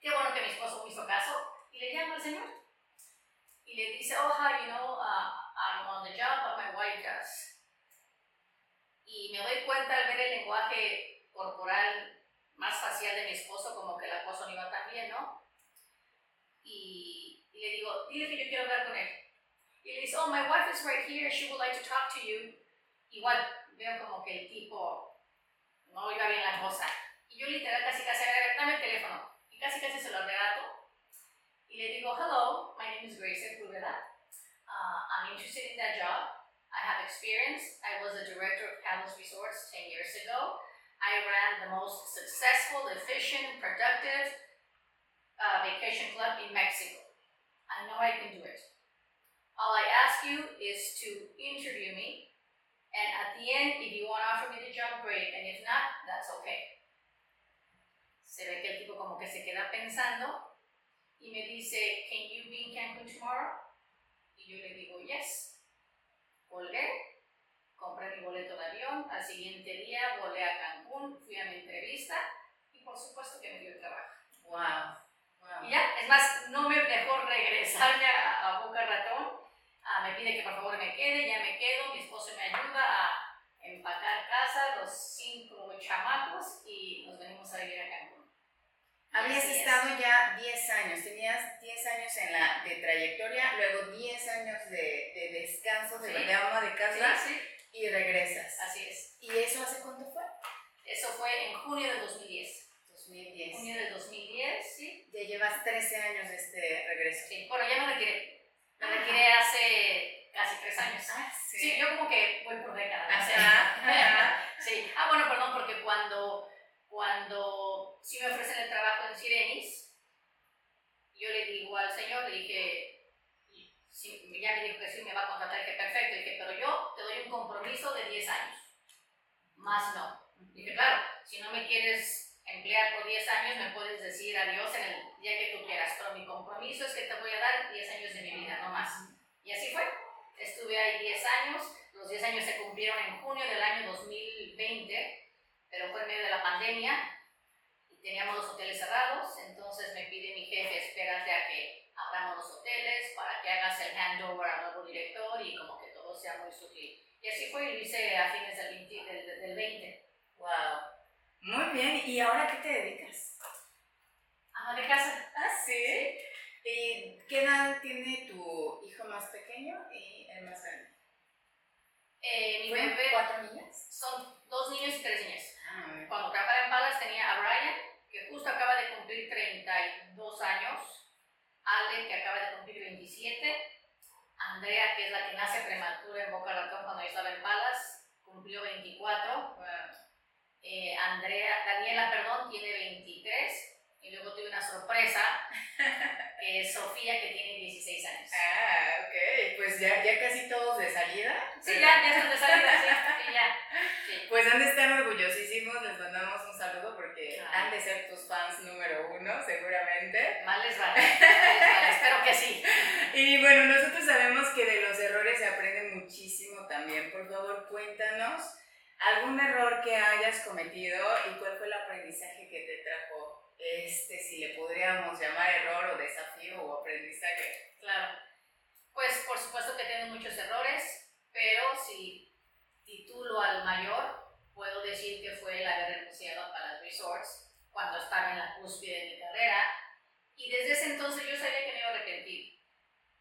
Speaker 3: Qué bueno que mi esposo me hizo caso y le llama al Señor. Y le dice, oh, hi, you know, uh, I'm on the job, but my wife does. Y me doy cuenta al ver el lenguaje corporal más facial de mi esposo, como que la cosa no iba tan bien, ¿no? Y, y le digo, dile que yo quiero hablar con él. Y le dice, oh, my wife is right here, she would like to talk to you. Igual, veo como que el tipo no iba bien la cosa. Y yo literal casi casi, dame el teléfono. Y casi casi se lo arrebato. Y le digo, hello, my name is Grace Sepúlveda. Uh, I'm interested in that job. I have experience. I was a director of Palace Resorts 10 years ago. I ran the most successful, efficient, productive uh, vacation club in Mexico. I know I can do it. All I ask you is to interview me, and at the end, if you want to offer me the job, great, and if not, that's okay. Se ve que el tipo como que se queda pensando y me dice, Can you be in Cancun tomorrow? Y yo le digo, Yes. Colgué, compré mi boleto de avión, al siguiente día volé a Cancún, fui a mi entrevista y por supuesto que me dio el trabajo.
Speaker 2: Wow.
Speaker 3: Y ya, es más, no me dejó regresarme a, a Boca Ratón. Ah, me pide que por favor me quede, ya me quedo, mi esposo me ayuda a empacar casa, los cinco chamacos y nos venimos a vivir a Cancún.
Speaker 2: Habías
Speaker 3: Así es.
Speaker 2: estado ya 10 años, tenías 10 años en la de trayectoria, luego 10 años de, de descanso, de,
Speaker 3: Sí.
Speaker 2: de ama de casa
Speaker 3: Sí, sí,
Speaker 2: y regresas.
Speaker 3: así es.
Speaker 2: ¿Y eso hace cuánto fue?
Speaker 3: Eso fue en junio del 2010.
Speaker 2: 2010.
Speaker 3: Junio del 2010, sí.
Speaker 2: Ya llevas 13 años de este regreso.
Speaker 3: sí. Bueno, ya me retiré. Me
Speaker 2: Ah.
Speaker 3: retiré hace casi tres años.
Speaker 2: Ah,
Speaker 3: Sí, yo como que voy por décadas. no sé.
Speaker 2: Ajá, ajá.
Speaker 3: Sí. Ah, bueno, perdón, porque cuando, cuando sí me ofrecen el trabajo en Sirenis, yo le digo al señor, le dije, y sí, ya me dijo que sí me va a contratar, dije, perfecto, dije, pero yo te doy un compromiso de 10 años, más no. Dije, claro, si no me quieres emplear por 10 años, me puedes decir adiós en el día que tú quieras, pero mi compromiso es que te voy a dar 10 años de mi vida, no más. Y así fue. Estuve ahí 10 años, los 10 años se cumplieron en junio del año 2020, pero fue en medio de la pandemia y teníamos los hoteles cerrados, entonces me pide mi jefe, espérate a que abramos los hoteles para que hagas el handover al nuevo director y como que todo sea muy sutil. Y así fue, y lo hice a fines del 20. Del, del 20.
Speaker 2: Wow. Muy bien. ¿Y ahora qué te dedicas?
Speaker 3: Ama de casa.
Speaker 2: Ah, sí. ¿Y qué edad tiene tu hijo más pequeño y el más grande?
Speaker 3: Eh, mi
Speaker 2: ¿Fueron
Speaker 3: bebé
Speaker 2: cuatro niñas?
Speaker 3: son dos niños y tres niñas. Cuando trabajaba en Palas tenía a Brian, que justo acaba de cumplir 32 años, Ale, que acaba de cumplir 27, Andrea, que es la que nace prematura en Boca Ratón cuando yo estaba en Palas, cumplió 24,
Speaker 2: Wow.
Speaker 3: eh, Andrea, Daniela, perdón, tiene 23, y luego tuve una sorpresa, que es Sofía, que tiene 16 años.
Speaker 2: Ah, ok. Pues ya, ya casi todos de salida.
Speaker 3: Sí, ya, ya están de salida, sí, sí, ya. Sí.
Speaker 2: Pues han de estar orgullosísimos, les mandamos un saludo porque
Speaker 3: Ah.
Speaker 2: han de ser tus fans número uno, seguramente.
Speaker 3: Mal les vale, mal les vale, espero que sí.
Speaker 2: Y bueno, nosotros sabemos que de los errores se aprende muchísimo también. Por favor, cuéntanos algún error que hayas cometido y cuál fue el aprendizaje que te trajo este, si le podríamos llamar error o desafío o aprendizaje.
Speaker 3: Claro. Pues por supuesto que tengo muchos errores, pero si titulo al mayor, puedo decir que fue el haber renunciado a Palace Resorts cuando estaba en la cúspide de mi carrera. Y desde ese entonces yo sabía que me iba a arrepentir.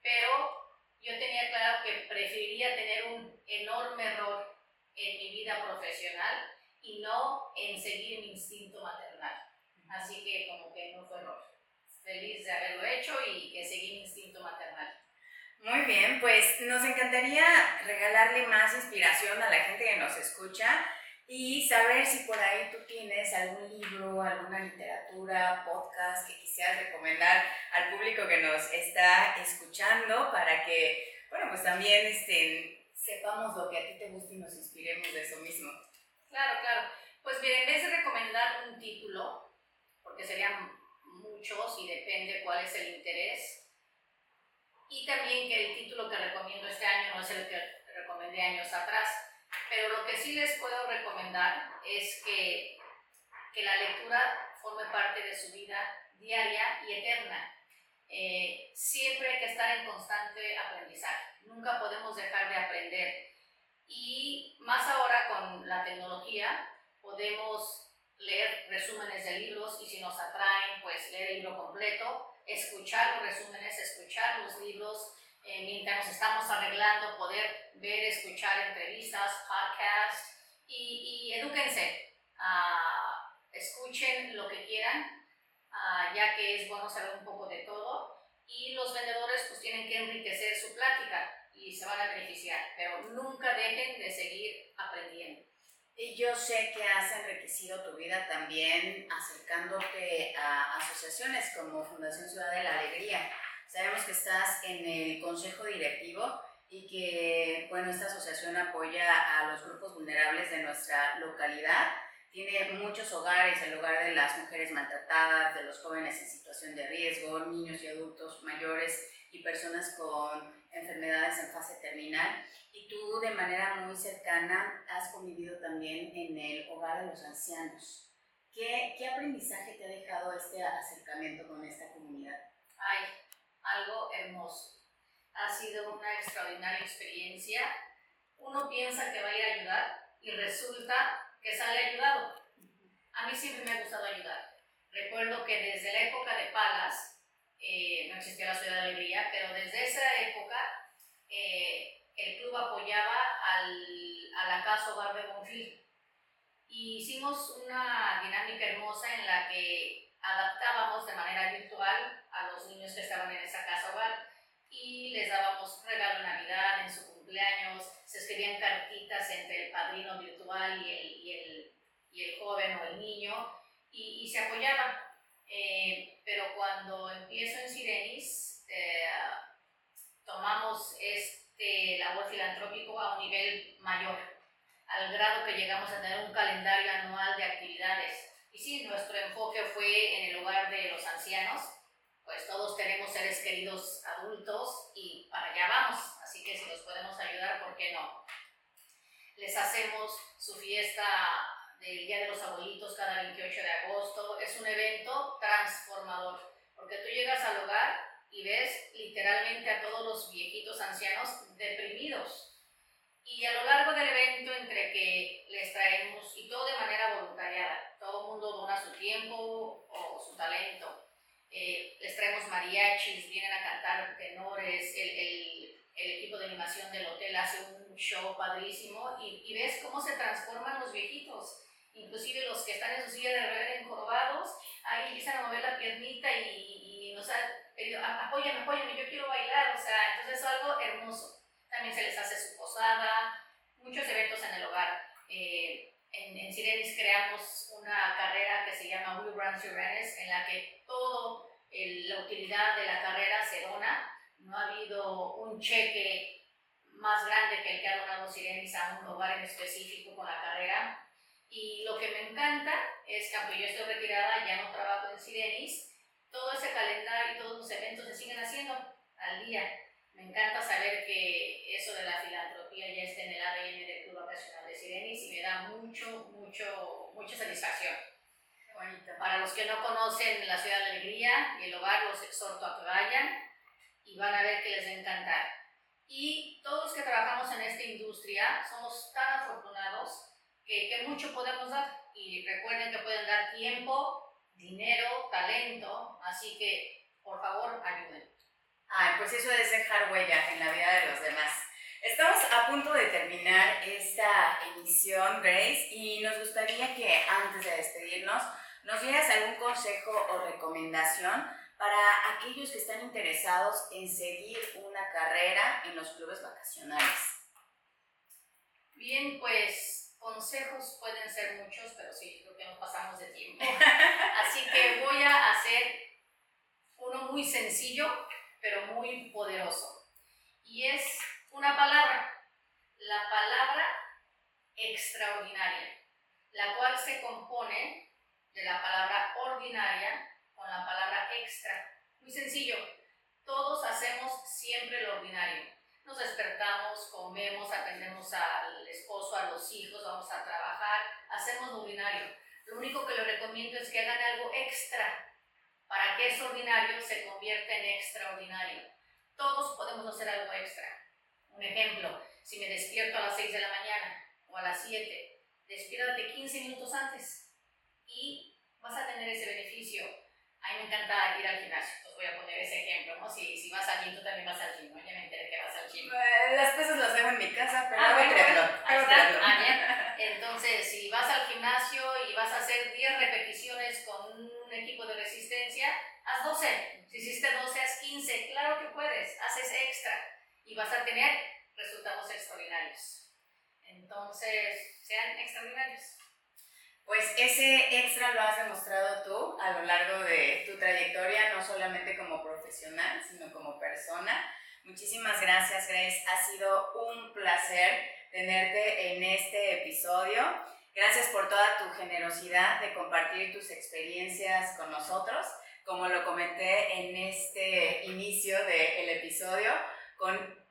Speaker 3: Pero yo tenía claro que preferiría tener un enorme error en mi vida profesional y no en seguir mi instinto maternal. Así que como que no fue error. Feliz de haberlo hecho y que seguí mi instinto maternal.
Speaker 2: Muy bien, pues nos encantaría regalarle más inspiración a la gente que nos escucha y saber si por ahí tú tienes algún libro, alguna literatura, podcast que quisieras recomendar al público que nos está escuchando para que, bueno, pues también este, sepamos lo que a ti te gusta y nos inspiremos de eso mismo.
Speaker 3: Claro, claro. Pues bien, en vez de recomendar un título, porque serían muchos y depende cuál es el interés, y también que el título que recomiendo este año no es el que recomendé años atrás, pero lo que sí les puedo recomendar es que, que la lectura forme parte de su vida diaria y eterna. Eh, siempre hay que estar en constante aprendizaje, nunca podemos dejar de aprender. Y más ahora con la tecnología podemos leer resúmenes de libros y si nos atraen, pues leer el libro completo, escuchar los resúmenes, escuchar los libros, eh, mientras nos estamos arreglando, poder ver, escuchar entrevistas, podcasts y, y edúquense. Ah, escuchen lo que quieran, ah, ya que es bueno saber un poco de todo. Y los vendedores pues tienen que enriquecer su plática y se van a beneficiar, pero nunca dejen de seguir aprendiendo.
Speaker 2: Y yo sé que has enriquecido tu vida también acercándote a asociaciones como Fundación Ciudad de la Alegría. Sabemos que estás en el consejo directivo y que, bueno, esta asociación apoya a los grupos vulnerables de nuestra localidad. Tiene muchos hogares, el hogar de las mujeres maltratadas, de los jóvenes en situación de riesgo, niños y adultos mayores y personas con enfermedades en fase terminal y tú de manera muy cercana has convivido también en el hogar de los ancianos. ¿Qué, qué aprendizaje te ha dejado este acercamiento con esta comunidad?
Speaker 3: Ay, algo hermoso. Ha sido una extraordinaria experiencia. Uno piensa que va a ir a ayudar y resulta que sale ayudado. A mí siempre me ha gustado ayudar. Recuerdo que desde la época de Palas, eh, no existía la Ciudad de Alegría, pero desde esa época eh, el club apoyaba al, a la Casa Hogar de Bonfil. Y hicimos una dinámica hermosa en la que adaptábamos de manera virtual a los niños que estaban en esa casa hogar y les dábamos regalo de Navidad, en su cumpleaños, se escribían cartitas entre el padrino virtual y el, y el, y el joven o el niño y, y se apoyaban. Eh, pero cuando empiezo en Sirenis, eh, tomamos este labor filantrópico a un nivel mayor, al grado que llegamos a tener un calendario anual de actividades. Y sí, nuestro enfoque fue en el lugar de los ancianos, pues todos tenemos seres queridos adultos y para allá vamos, así que si los podemos ayudar, ¿por qué no? Les hacemos su fiesta del Día de los Abuelitos cada 28 de agosto. Es un evento transformador, porque tú llegas al hogar y ves literalmente a todos los viejitos ancianos deprimidos. Y a lo largo del evento, entre que les traemos, y todo de manera voluntariada, todo el mundo dona su tiempo o su talento, eh, les traemos mariachis, vienen a cantar tenores, el, el, el, equipo de animación del hotel hace un show padrísimo y, y ves cómo se transforman los viejitos inclusive los que están en su silla de ruedas encorvados, ahí empiezan a mover la piernita y, y nos han pedido, apóyame, apóyame, yo quiero bailar, o sea, entonces es algo hermoso. También se les hace su posada, muchos eventos en el hogar. Eh, en, en Sirenis creamos una carrera que se llama We Run Sirenis, en la que todo la utilidad de la carrera se dona. No ha habido un cheque más grande que el que ha donado Sirenis a un hogar en específico con la carrera. Y lo que me encanta es que aunque yo estoy retirada, ya no trabajo en Sirenis, todo ese calendario y todos los eventos se siguen haciendo al día. Me encanta saber que eso de la filantropía ya está en el ADN del Club Vacacional de Sirenis y me da mucho, mucho, mucha satisfacción. Para los que no conocen la Ciudad de Alegría y el hogar, los exhorto a que vayan y van a ver que les va a encantar. Y todos los que trabajamos en esta industria somos tan afortunados que, que mucho podemos dar. Y recuerden que pueden dar tiempo, dinero, talento, así que por favor ayuden.
Speaker 2: Ay, pues eso es dejar huella en la vida de los demás. Estamos a punto de terminar esta emisión, Grace, y nos gustaría que antes de despedirnos nos dieras algún consejo o recomendación para aquellos que están interesados en seguir una carrera en los clubes vacacionales.
Speaker 3: Bien, pues consejos pueden ser muchos, pero sí, creo que nos pasamos de tiempo. Así que voy a hacer uno muy sencillo, pero muy poderoso. Y es una palabra, la palabra extraordinaria, la cual se compone de la palabra ordinaria la palabra extra. Muy sencillo, todos hacemos siempre lo ordinario nos despertamos, comemos, atendemos al esposo, a los hijos, vamos a trabajar, hacemos lo ordinario. Lo único que les recomiendo es que hagan algo extra para que ese ordinario se convierta en extraordinario. Todos podemos hacer algo extra. Un ejemplo, si me despierto a las 6 de la mañana o a las 7, despiértate 15 minutos antes y encanta ir al gimnasio. Os voy a poner ese ejemplo, ¿no? Si, si vas al gym, tú también vas al gym, ¿no? Ya me enteré que vas al gym.
Speaker 2: Eh, Las pesas las dejo en mi casa, pero
Speaker 3: Ah,
Speaker 2: hago
Speaker 3: bueno,
Speaker 2: triatlón,
Speaker 3: ahí
Speaker 2: hago
Speaker 3: está.
Speaker 2: triatlón.
Speaker 3: Ah, bien. Entonces, si vas al gimnasio y vas a hacer 10 repeticiones con un equipo de resistencia, haz 12. Si hiciste 12, haz 15. Claro que puedes, haces extra y vas a tener resultados extraordinarios. Entonces, sean extraordinarios.
Speaker 2: Pues ese extra lo has demostrado tú a lo largo de tu trayectoria, no solamente como profesional, sino como persona. Muchísimas gracias, Grace. Ha sido un placer tenerte en este episodio. Gracias por toda tu generosidad de compartir tus experiencias con nosotros. Como lo comenté en este inicio del episodio, con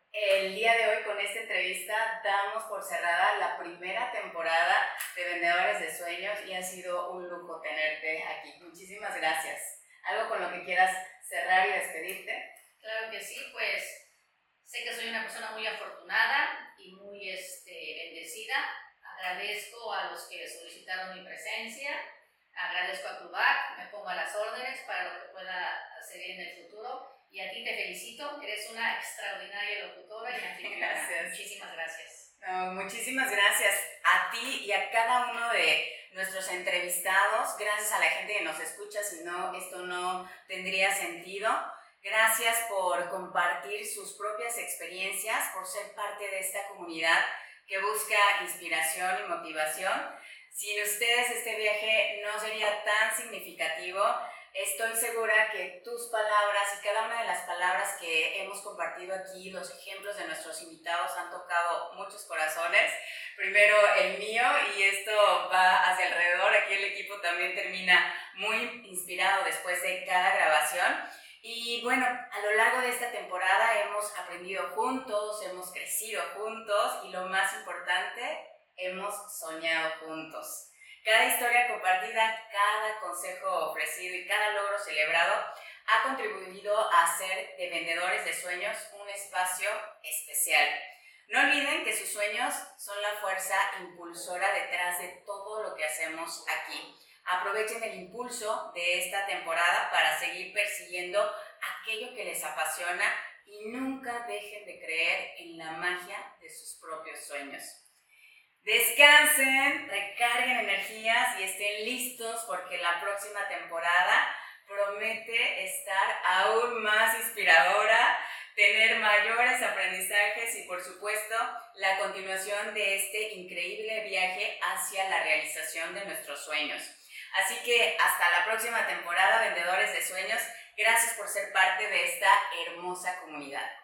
Speaker 2: el día de hoy, con esta entrevista, damos por cerrada la primera temporada de Vendedores de Sueños y ha sido un lujo tenerte aquí. Muchísimas gracias. ¿Algo con lo que quieras cerrar y despedirte?
Speaker 3: Claro que sí, pues sé que soy una persona muy afortunada y muy este, bendecida. Agradezco a los que solicitaron mi presencia, agradezco a Clubac, me pongo a las órdenes para lo que pueda seguir en el futuro. Y a ti te felicito, eres una extraordinaria locutora y anfitriona.
Speaker 2: Gracias.
Speaker 3: Muchísimas gracias.
Speaker 2: No, muchísimas gracias a ti y a cada uno de nuestros entrevistados. Gracias a la gente que nos escucha, si no, esto no tendría sentido. Gracias por compartir sus propias experiencias, por ser parte de esta comunidad que busca inspiración y motivación. Sin ustedes este viaje no sería tan significativo. Estoy segura que tus palabras y cada una de las palabras que hemos compartido aquí, los ejemplos de nuestros invitados han tocado muchos corazones. Primero el mío y esto va hacia alrededor. Aquí el equipo también termina muy inspirado después de cada grabación. Y bueno, a lo largo de esta temporada hemos aprendido juntos, hemos crecido juntos y lo más importante, hemos soñado juntos. Cada historia compartida, cada consejo ofrecido y cada logro celebrado ha contribuido a hacer de Vendedores de Sueños un espacio especial. No olviden que sus sueños son la fuerza impulsora detrás de todo lo que hacemos aquí. Aprovechen el impulso de esta temporada para seguir persiguiendo aquello que les apasiona y nunca dejen de creer en la magia de sus propios sueños. Descansen, recarguen energías y estén listos porque la próxima temporada promete estar aún más inspiradora, tener mayores aprendizajes y por supuesto la continuación de este increíble viaje hacia la realización de nuestros sueños. Así que hasta la próxima temporada, vendedores de sueños. Gracias por ser parte de esta hermosa comunidad.